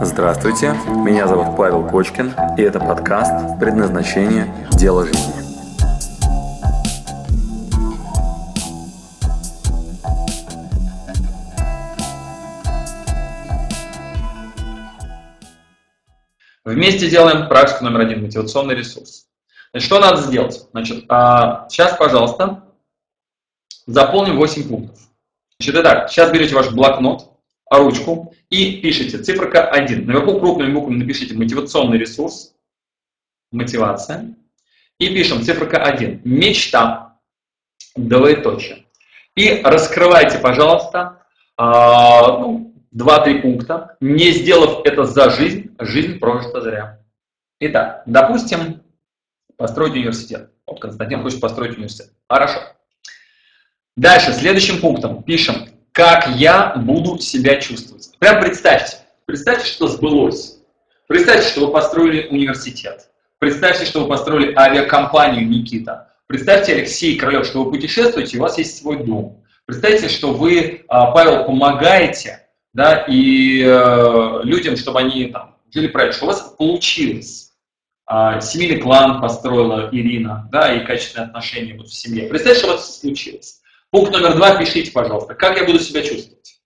Здравствуйте, меня зовут Павел Кочкин, и это подкаст «Предназначение. Дело жизни». Вместе делаем практику номер один, мотивационный ресурс. Значит, что надо сделать? Значит, сейчас, пожалуйста, заполним 8 пунктов. Значит, итак, сейчас берете ваш блокнот, ручку и пишите циферка 1. Наверху крупными буквами напишите мотивационный ресурс, мотивация. И пишем циферка 1. Мечта, двоеточие. И раскрывайте, пожалуйста, а, ну, 2-3 пункта, не сделав это за жизнь, жизнь прожита зря. Итак, допустим, построить университет. Вот Константин хочет построить университет. Хорошо. Дальше, следующим пунктом пишем как я буду себя чувствовать. Прям представьте, представьте, что сбылось. Представьте, что вы построили университет. Представьте, что вы построили авиакомпанию Никита. Представьте, Алексей Королев, что вы путешествуете, у вас есть свой дом. Представьте, что вы, а, Павел, помогаете да, и э, людям, чтобы они там, жили правильно, что у вас получилось. А, семейный клан построила Ирина, да, и качественные отношения вот в семье. Представьте, что у вас случилось. Пункт номер два, пишите, пожалуйста, как я буду себя чувствовать.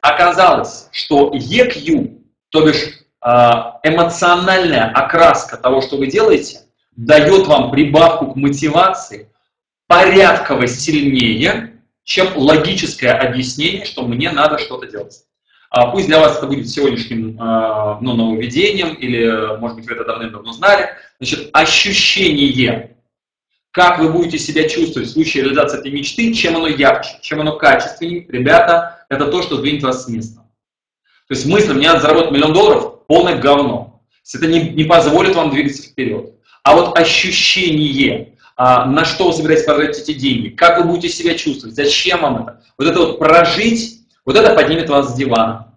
Оказалось, что EQ, то бишь а, эмоциональная окраска того, что вы делаете, дает вам прибавку к мотивации порядково сильнее, чем логическое объяснение, что мне надо что-то делать. А пусть для вас это будет сегодняшним а, ну, нововведением, или, может быть, вы это давным-давно знали. Значит, ощущение как вы будете себя чувствовать в случае реализации этой мечты, чем оно ярче, чем оно качественнее, ребята, это то, что сдвинет вас с места. То есть мысль, мне надо заработать миллион долларов, полное говно. Это не, не позволит вам двигаться вперед. А вот ощущение, а, на что вы собираетесь потратить эти деньги, как вы будете себя чувствовать, зачем вам это, вот это вот прожить, вот это поднимет вас с дивана.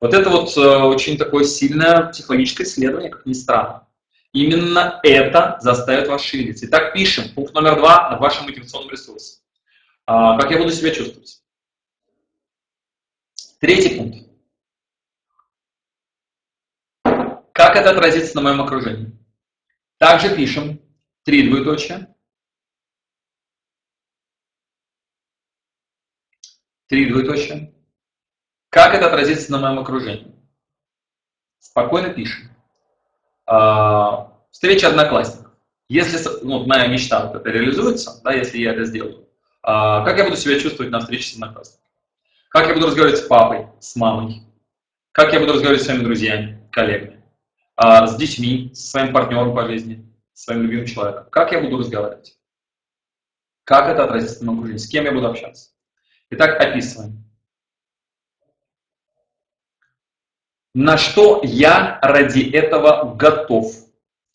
Вот это вот э, очень такое сильное психологическое исследование, как ни странно. Именно это заставит вас шевелиться. Итак, пишем. Пункт номер два на вашем мотивационном ресурсе. А, как я буду себя чувствовать? Третий пункт. Как это отразится на моем окружении? Также пишем три двоеточия. Три двоеточия. Как это отразится на моем окружении? Спокойно пишем. А, встреча одноклассников. Если ну, моя мечта вот это реализуется, да, если я это сделаю, а, как я буду себя чувствовать на встрече с одноклассниками? Как я буду разговаривать с папой, с мамой? Как я буду разговаривать с своими друзьями, коллегами? А, с детьми, со своим партнером по жизни, с своим любимым человеком? Как я буду разговаривать? Как это отразится на окружении? С кем я буду общаться? Итак, описываем. На что я ради этого готов.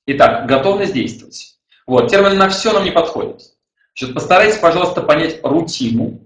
Итак, готовность действовать. Вот, термин «на все» нам не подходит. Значит, постарайтесь, пожалуйста, понять рутину,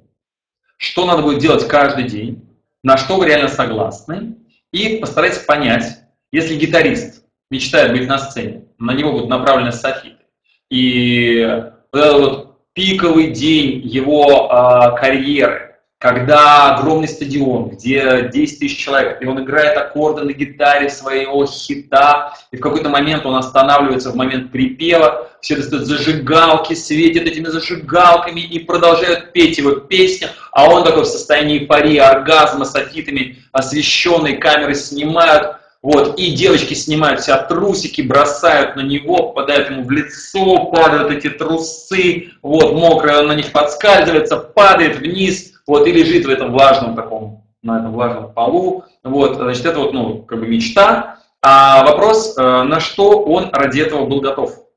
что надо будет делать каждый день, на что вы реально согласны, и постарайтесь понять, если гитарист мечтает быть на сцене, на него будут направлены софиты, и вот этот вот пиковый день его э, карьеры, когда огромный стадион, где 10 тысяч человек, и он играет аккорды на гитаре своего хита, и в какой-то момент он останавливается в момент припева, все это стоят зажигалки, светят этими зажигалками и продолжают петь его песню, а он такой в состоянии эйфории, оргазма, с афитами освещенные камеры снимают, вот, и девочки снимают себя трусики, бросают на него, попадают ему в лицо, падают эти трусы, вот, мокрые, он на них подскальзывается, падает вниз, вот, и лежит в этом влажном таком, на этом влажном полу, вот, значит, это вот, ну, как бы мечта, а вопрос, э, на что он ради этого был готов.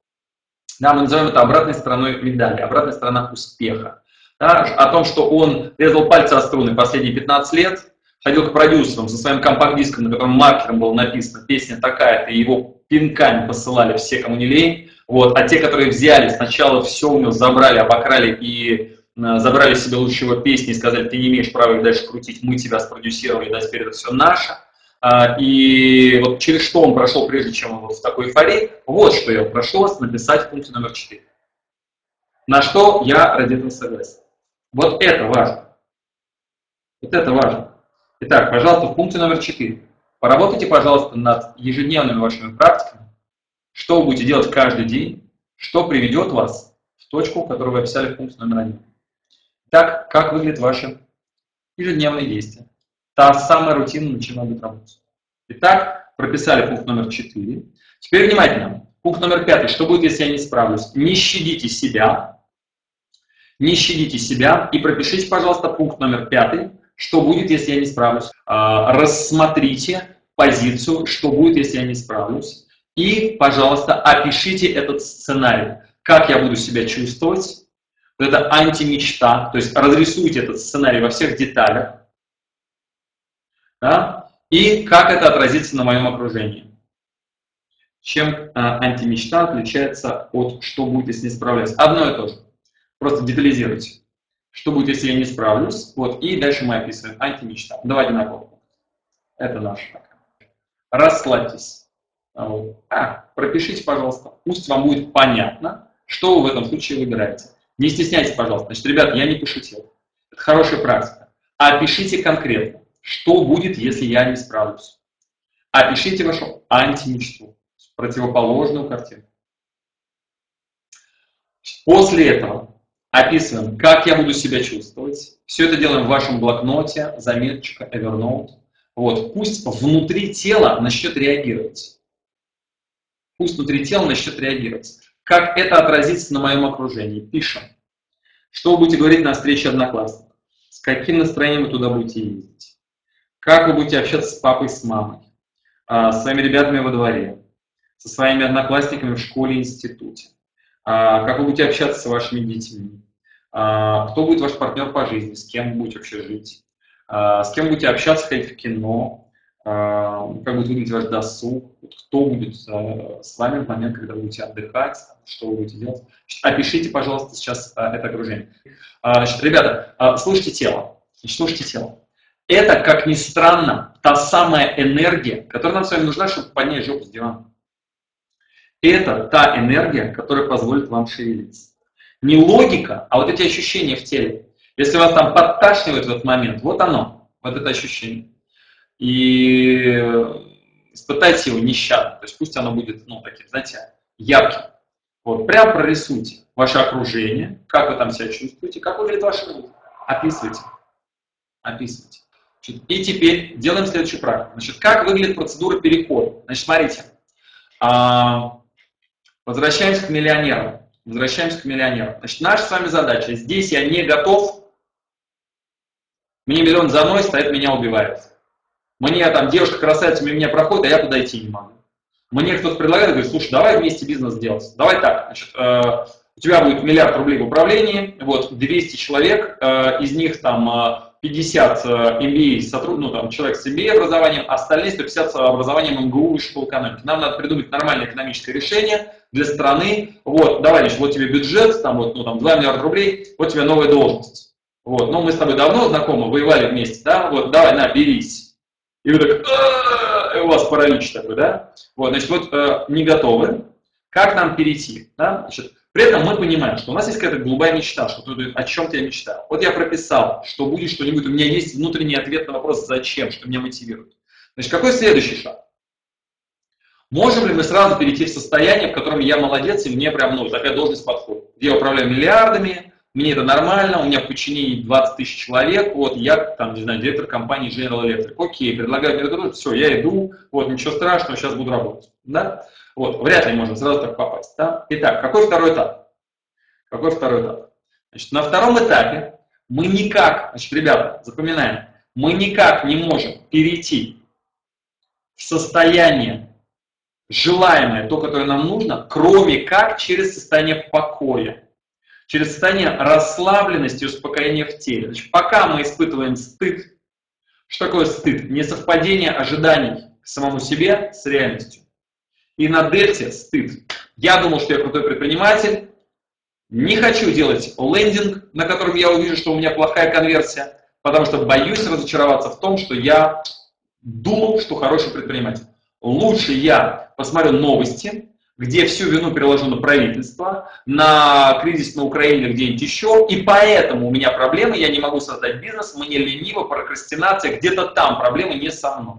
Да, мы называем это обратной стороной медали, обратной сторона успеха. Да, о том, что он резал пальцы о струны последние 15 лет, ходил к продюсерам со своим компакт-диском, на котором маркером было написано «песня такая-то», и его пинками посылали все, кому не лень. Вот. А те, которые взяли, сначала все у него забрали, обокрали и Э, забрали себе лучшего песни и сказали, ты не имеешь права их дальше крутить, мы тебя спродюсировали, да, теперь это все наше. Э, и вот через что он прошел, прежде чем он вот в такой эйфории, вот что я прошу вас написать в пункте номер 4. На что я ради этого согласен. Вот это важно. Вот это важно. Итак, пожалуйста, в пункте номер 4. Поработайте, пожалуйста, над ежедневными вашими практиками, что вы будете делать каждый день, что приведет вас в точку, которую вы описали в пункте номер 1. Так как выглядит ваше ежедневные действия? Та самая рутина начинает быть работать. Итак, прописали пункт номер 4. Теперь внимательно. Пункт номер 5. Что будет, если я не справлюсь? Не щадите себя. Не щадите себя. И пропишите, пожалуйста, пункт номер 5. Что будет, если я не справлюсь? А, рассмотрите позицию, что будет, если я не справлюсь. И, пожалуйста, опишите этот сценарий. Как я буду себя чувствовать, это антимечта. То есть разрисуйте этот сценарий во всех деталях. Да? И как это отразится на моем окружении. Чем э, антимечта отличается от что будет, если не справляюсь. Одно и то же. Просто детализируйте. Что будет, если я не справлюсь? Вот, и дальше мы описываем антимечта. Давайте на копку. Это наш. Расслабьтесь. А, пропишите, пожалуйста. Пусть вам будет понятно, что вы в этом случае выбираете. Не стесняйтесь, пожалуйста. Значит, ребята, я не пошутил. Это хорошая практика. А опишите конкретно, что будет, если я не справлюсь. Опишите вашу антимечту, противоположную картину. После этого описываем, как я буду себя чувствовать. Все это делаем в вашем блокноте, заметочка, Evernote. Вот, пусть внутри тела начнет реагировать. Пусть внутри тела начнет реагировать. Как это отразится на моем окружении? Пишем. Что вы будете говорить на встрече одноклассников? С каким настроением вы туда будете ездить? Как вы будете общаться с папой, с мамой? А, с своими ребятами во дворе? Со своими одноклассниками в школе, институте? А, как вы будете общаться с вашими детьми? А, кто будет ваш партнер по жизни? С кем вы будете вообще жить? С кем будете общаться, ходить в кино? Как будет выглядеть ваш досуг? Кто будет с вами в момент, когда вы будете отдыхать? Что вы будете делать? Опишите, пожалуйста, сейчас это окружение. Значит, ребята, слушайте тело. Значит, слушайте тело. Это, как ни странно, та самая энергия, которая нам с вами нужна, чтобы поднять жопу с дивана. Это та энергия, которая позволит вам шевелиться. Не логика, а вот эти ощущения в теле. Если вас там подташнивает в этот момент, вот оно, вот это ощущение. И испытайте его нещадно. То есть пусть оно будет, ну, таким, знаете, ярким. Вот, прям прорисуйте ваше окружение, как вы там себя чувствуете, как выглядит ваше руки. Описывайте. Описывайте. Значит, и теперь делаем следующую практику. Значит, как выглядит процедура перехода? Значит, смотрите. А, Возвращаемся к миллионерам. Возвращаемся к миллионерам. Значит, наша с вами задача. Здесь я не готов. Мне миллион заносит, а это меня убивает. Мне там девушка красавица мимо меня проходит, а я туда идти не могу. Мне кто-то предлагает, говорит, слушай, давай вместе бизнес делать. Давай так, значит, э, у тебя будет миллиард рублей в управлении, вот 200 человек, э, из них там э, 50 MBA, э, сотруд... ну, там, человек с MBA образованием, а остальные 150 образованием МГУ и школы экономики. Нам надо придумать нормальное экономическое решение для страны. Вот, давай, значит, вот тебе бюджет, там, вот, ну, там, 2 миллиарда рублей, вот тебе новая должность. Вот, ну, мы с тобой давно знакомы, воевали вместе, да, вот, давай, на, берись. И вы так, у вас паралич такой, да? Вот, значит, вот э, не готовы. Как нам перейти? Да? Значит, при этом мы понимаем, что у нас есть какая-то голубая мечта, что ты, о чем-то я мечтаю. Вот я прописал, что будет что-нибудь, у меня есть внутренний ответ на вопрос «зачем?», что меня мотивирует. Значит, какой следующий шаг? Можем ли мы сразу перейти в состояние, в котором я молодец, и мне прям, ну, такая должность подходит? Я управляю миллиардами, мне это нормально, у меня в подчинении 20 тысяч человек, вот, я, там, не знаю, директор компании General Electric, окей, предлагаю мне это, все, я иду, вот, ничего страшного, сейчас буду работать, да? Вот, вряд ли можно сразу так попасть. Да? Итак, какой второй этап? Какой второй этап? Значит, на втором этапе мы никак, значит, ребята, запоминаем, мы никак не можем перейти в состояние желаемое, то, которое нам нужно, кроме как через состояние покоя, через состояние расслабленности и успокоения в теле. Значит, пока мы испытываем стыд, что такое стыд? Несовпадение ожиданий к самому себе с реальностью. И на дельте стыд. Я думал, что я крутой предприниматель, не хочу делать лендинг, на котором я увижу, что у меня плохая конверсия, потому что боюсь разочароваться в том, что я думал, что хороший предприниматель. Лучше я посмотрю новости, где всю вину переложу на правительство, на кризис на Украине, где-нибудь еще, и поэтому у меня проблемы, я не могу создать бизнес, мне лениво, прокрастинация, где-то там проблемы не со мной.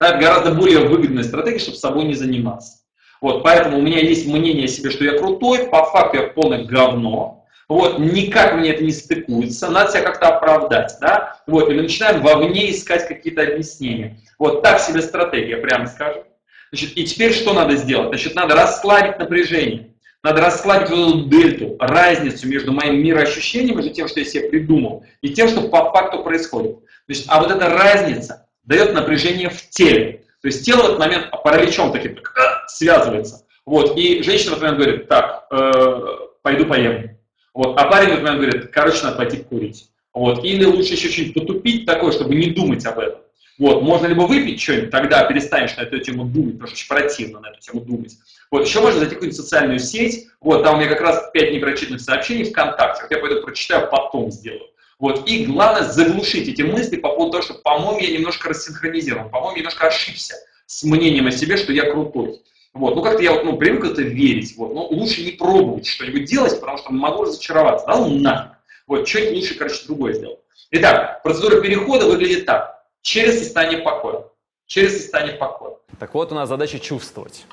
Это гораздо более выгодная стратегия, чтобы собой не заниматься. Вот, поэтому у меня есть мнение о себе, что я крутой, по факту я полное говно, вот, никак мне это не стыкуется, надо себя как-то оправдать, да, вот, и мы начинаем вовне искать какие-то объяснения. Вот так себе стратегия, прямо скажем. Значит, и теперь что надо сделать? Значит, надо расслабить напряжение. Надо расслабить вот эту дельту, разницу между моим мироощущением, между тем, что я себе придумал, и тем, что по факту происходит. Значит, а вот эта разница дает напряжение в теле. То есть тело в этот момент параличом таким связывается. Вот, и женщина в этот момент говорит, так, э, пойду поем. Вот, а парень в этот момент говорит, короче, надо пойти курить. Вот, или лучше еще чуть потупить такое, чтобы не думать об этом. Вот, можно либо выпить что-нибудь, тогда перестанешь на эту тему думать, потому что очень противно на эту тему думать. Вот, еще можно зайти в какую-нибудь социальную сеть, вот, там у меня как раз 5 непрочитанных сообщений ВКонтакте, вот я пойду прочитаю, потом сделаю. Вот, и главное заглушить эти мысли по поводу того, что, по-моему, я немножко рассинхронизирован, по-моему, немножко ошибся с мнением о себе, что я крутой. Вот, ну как-то я вот, ну, привык это верить, вот, но лучше не пробовать что-нибудь делать, потому что могу разочароваться, да, ну нафиг. Вот, что-нибудь лучше, короче, другое сделать. Итак, процедура перехода выглядит так через состояние покоя. Через состояние покоя. Так вот, у нас задача чувствовать.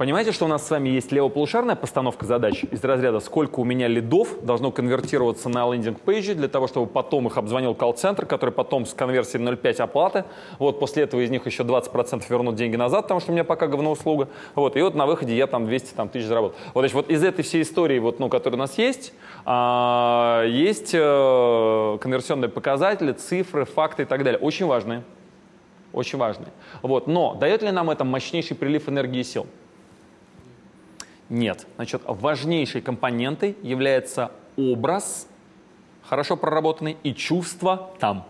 Понимаете, что у нас с вами есть левополушарная постановка задач из разряда «Сколько у меня лидов должно конвертироваться на лендинг-пейджи для того, чтобы потом их обзвонил колл-центр, который потом с конверсией 0,5 оплаты. Вот после этого из них еще 20% вернут деньги назад, потому что у меня пока говноуслуга. Вот, и вот на выходе я там 200 там, тысяч заработал. Вот, значит, вот из этой всей истории, вот, ну, которая у нас есть, а, есть э, конверсионные показатели, цифры, факты и так далее. Очень важные. Очень важные. Вот, но дает ли нам это мощнейший прилив энергии и сил? Нет. Значит, важнейшей компонентой является образ, хорошо проработанный, и чувство там.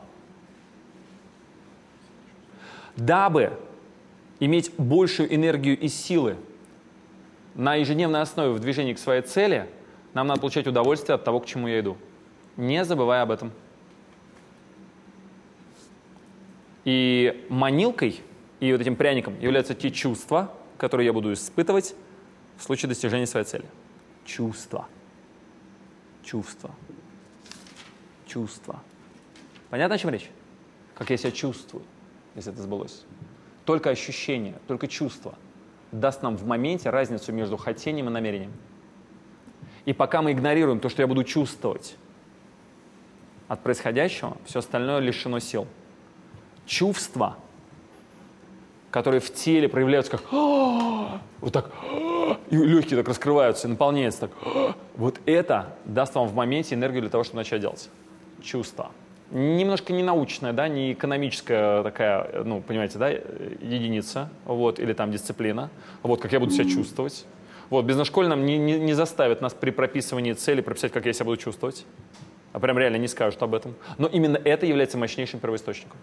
Дабы иметь большую энергию и силы на ежедневной основе в движении к своей цели, нам надо получать удовольствие от того, к чему я иду. Не забывая об этом. И манилкой и вот этим пряником являются те чувства, которые я буду испытывать в случае достижения своей цели? Чувство. Чувство. Чувство. Понятно, о чем речь? Как я себя чувствую, если это сбылось. Только ощущение, только чувство даст нам в моменте разницу между хотением и намерением. И пока мы игнорируем то, что я буду чувствовать от происходящего, все остальное лишено сил. Чувства, которые в теле проявляются как вот так и легкие так раскрываются, и наполняются так. Вот это даст вам в моменте энергию для того, чтобы начать делать. Чувство. Немножко не научная, да, не экономическая такая, ну, понимаете, да, единица, вот, или там дисциплина, вот, как я буду себя чувствовать. Вот, бизнес-школе нам не, не, не заставит нас при прописывании цели прописать, как я себя буду чувствовать, а прям реально не скажут об этом. Но именно это является мощнейшим первоисточником.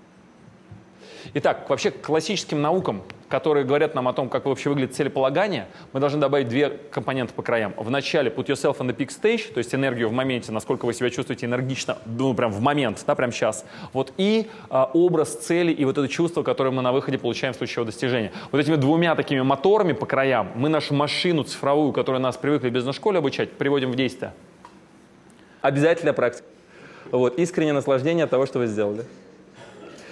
Итак, вообще к классическим наукам, которые говорят нам о том, как вообще выглядит целеполагание, мы должны добавить две компоненты по краям. В начале put yourself on the peak stage, то есть энергию в моменте, насколько вы себя чувствуете энергично, ну прям в момент, да, прям сейчас. Вот и а, образ цели и вот это чувство, которое мы на выходе получаем в случае его достижения. Вот этими двумя такими моторами по краям мы нашу машину цифровую, которую нас привыкли в бизнес-школе обучать, приводим в действие. Обязательно практика. Вот, искреннее наслаждение от того, что вы сделали.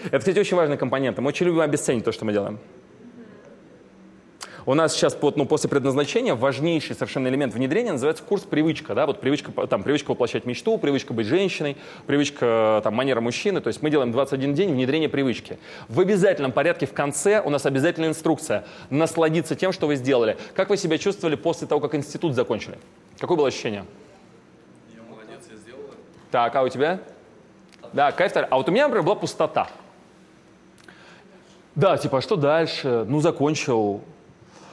Это, кстати, очень важный компонент. Мы очень любим обесценить то, что мы делаем. У нас сейчас вот, ну, после предназначения важнейший совершенно элемент внедрения называется курс привычка. Да? Вот привычка, там, привычка воплощать мечту, привычка быть женщиной, привычка там, манера мужчины. То есть мы делаем 21 день внедрения привычки. В обязательном порядке в конце у нас обязательная инструкция. Насладиться тем, что вы сделали. Как вы себя чувствовали после того, как институт закончили? Какое было ощущение? Я молодец, я сделал Так, а у тебя? Да, кайф. А вот у меня, например, была пустота. Да, типа, а что дальше? Ну, закончил.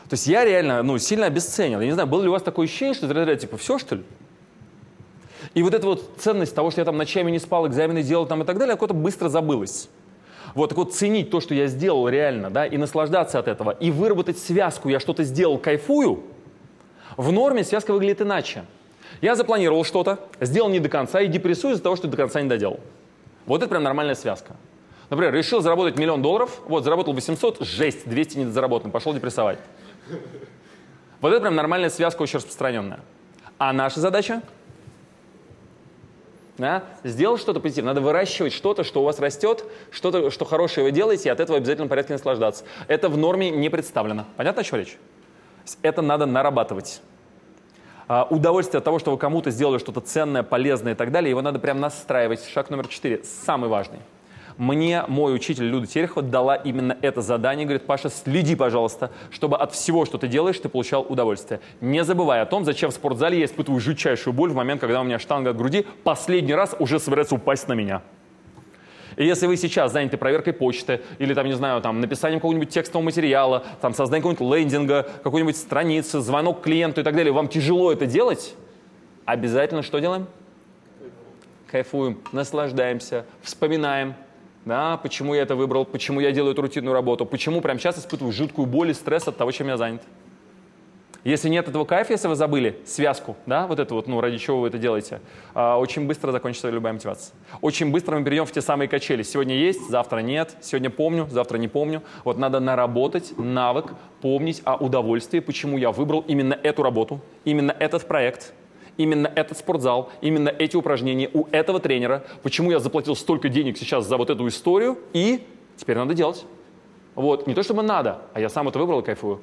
То есть я реально, ну, сильно обесценил. Я не знаю, было ли у вас такое ощущение, что это типа, все, что ли? И вот эта вот ценность того, что я там ночами не спал, экзамены делал там и так далее, какое-то быстро забылось. Вот, так вот, ценить то, что я сделал реально, да, и наслаждаться от этого, и выработать связку, я что-то сделал, кайфую, в норме связка выглядит иначе. Я запланировал что-то, сделал не до конца и депрессую из-за того, что до конца не доделал. Вот это прям нормальная связка. Например, решил заработать миллион долларов, вот, заработал 800, жесть, 200 не заработан, пошел депрессовать. Вот это прям нормальная связка, очень распространенная. А наша задача? Да? Сделал что-то позитивное. Надо выращивать что-то, что у вас растет, что-то, что хорошее вы делаете, и от этого обязательно в порядке наслаждаться. Это в норме не представлено. Понятно, о чем речь? Это надо нарабатывать. А, удовольствие от того, что вы кому-то сделали что-то ценное, полезное и так далее, его надо прям настраивать. Шаг номер четыре, самый важный. Мне мой учитель Люда Терехова дала именно это задание. Говорит, Паша, следи, пожалуйста, чтобы от всего, что ты делаешь, ты получал удовольствие. Не забывай о том, зачем в спортзале я испытываю жутчайшую боль в момент, когда у меня штанга от груди последний раз уже собирается упасть на меня. И если вы сейчас заняты проверкой почты или, там, не знаю, там, написанием какого-нибудь текстового материала, там, созданием какого-нибудь лендинга, какой-нибудь страницы, звонок клиенту и так далее, вам тяжело это делать, обязательно что делаем? Кайфуем, наслаждаемся, вспоминаем, да, почему я это выбрал, почему я делаю эту рутинную работу, почему прямо сейчас испытываю жуткую боль и стресс от того, чем я занят. Если нет этого кайфа, если вы забыли связку, да, вот это вот, ну, ради чего вы это делаете, а, очень быстро закончится любая мотивация. Очень быстро мы перейдем в те самые качели. Сегодня есть, завтра нет, сегодня помню, завтра не помню. Вот надо наработать навык, помнить о удовольствии, почему я выбрал именно эту работу, именно этот проект, именно этот спортзал, именно эти упражнения у этого тренера, почему я заплатил столько денег сейчас за вот эту историю, и теперь надо делать. Вот, не то чтобы надо, а я сам это выбрал и кайфую.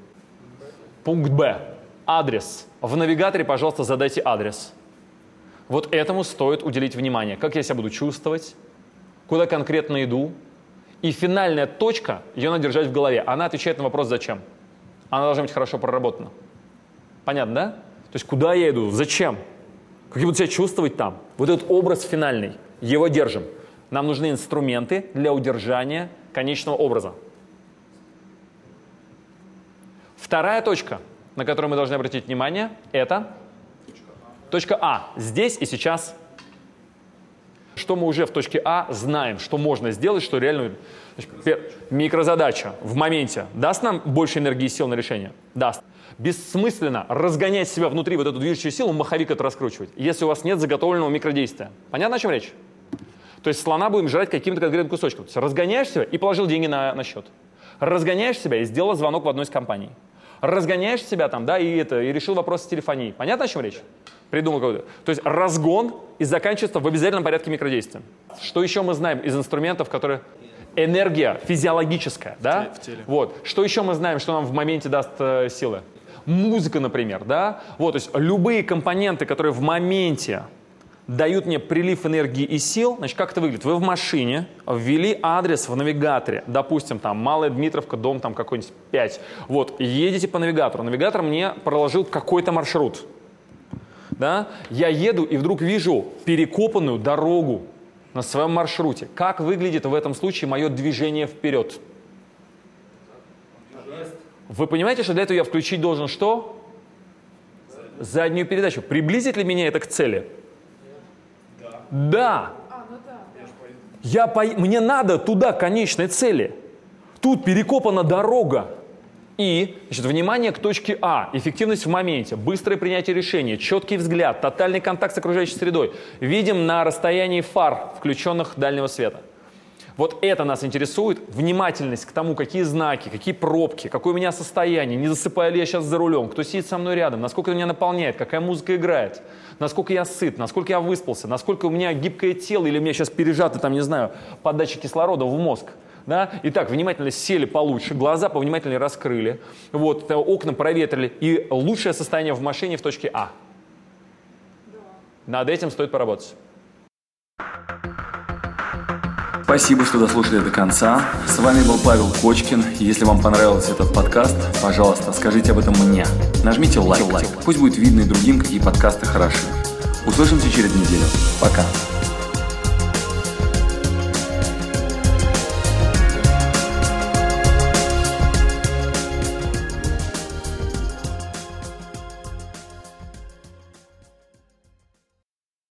Пункт Б. Адрес. В навигаторе, пожалуйста, задайте адрес. Вот этому стоит уделить внимание. Как я себя буду чувствовать, куда конкретно иду. И финальная точка, ее надо держать в голове. Она отвечает на вопрос «зачем?». Она должна быть хорошо проработана. Понятно, да? То есть куда я иду, зачем, как я буду себя чувствовать там. Вот этот образ финальный, его держим. Нам нужны инструменты для удержания конечного образа. Вторая точка, на которую мы должны обратить внимание, это точка А. Здесь и сейчас. Что мы уже в точке А знаем, что можно сделать, что реально... Микрозадача в моменте даст нам больше энергии и сил на решение? Даст бессмысленно разгонять себя внутри вот эту движущую силу, маховик это раскручивать, если у вас нет заготовленного микродействия. Понятно, о чем речь? То есть слона будем жрать каким-то конкретным кусочком. То есть разгоняешь себя и положил деньги на, на счет. Разгоняешь себя и сделал звонок в одной из компаний. Разгоняешь себя там, да, и, это, и решил вопрос с телефонией. Понятно, о чем речь? Придумал какой-то. То есть разгон и заканчивается в обязательном порядке микродействия. Что еще мы знаем из инструментов, которые энергия физиологическая, да? В теле. Вот. Что еще мы знаем, что нам в моменте даст э, силы? музыка, например, да, вот, то есть любые компоненты, которые в моменте дают мне прилив энергии и сил, значит, как это выглядит? Вы в машине ввели адрес в навигаторе, допустим, там, Малая Дмитровка, дом там какой-нибудь 5, вот, едете по навигатору, навигатор мне проложил какой-то маршрут, да, я еду и вдруг вижу перекопанную дорогу на своем маршруте. Как выглядит в этом случае мое движение вперед? Вы понимаете, что для этого я включить должен что? Заднюю передачу. Приблизит ли меня это к цели? Да. Да. Я по... Мне надо туда, конечной цели. Тут перекопана дорога. И, значит, внимание к точке А. Эффективность в моменте, быстрое принятие решения, четкий взгляд, тотальный контакт с окружающей средой. Видим на расстоянии фар, включенных дальнего света. Вот это нас интересует, внимательность к тому, какие знаки, какие пробки, какое у меня состояние, не засыпаю ли я сейчас за рулем, кто сидит со мной рядом, насколько меня наполняет, какая музыка играет, насколько я сыт, насколько я выспался, насколько у меня гибкое тело? Или у меня сейчас пережаты, там, не знаю, подача кислорода в мозг. Да? Итак, внимательно сели получше, глаза повнимательнее раскрыли, вот, окна проветрили, и лучшее состояние в машине в точке А. Над этим стоит поработать. Спасибо, что дослушали до конца. С вами был Павел Кочкин. Если вам понравился этот подкаст, пожалуйста, скажите об этом мне. Нажмите лайк. лайк. Пусть будет видно и другим, какие подкасты хороши. Услышимся через неделю. Пока.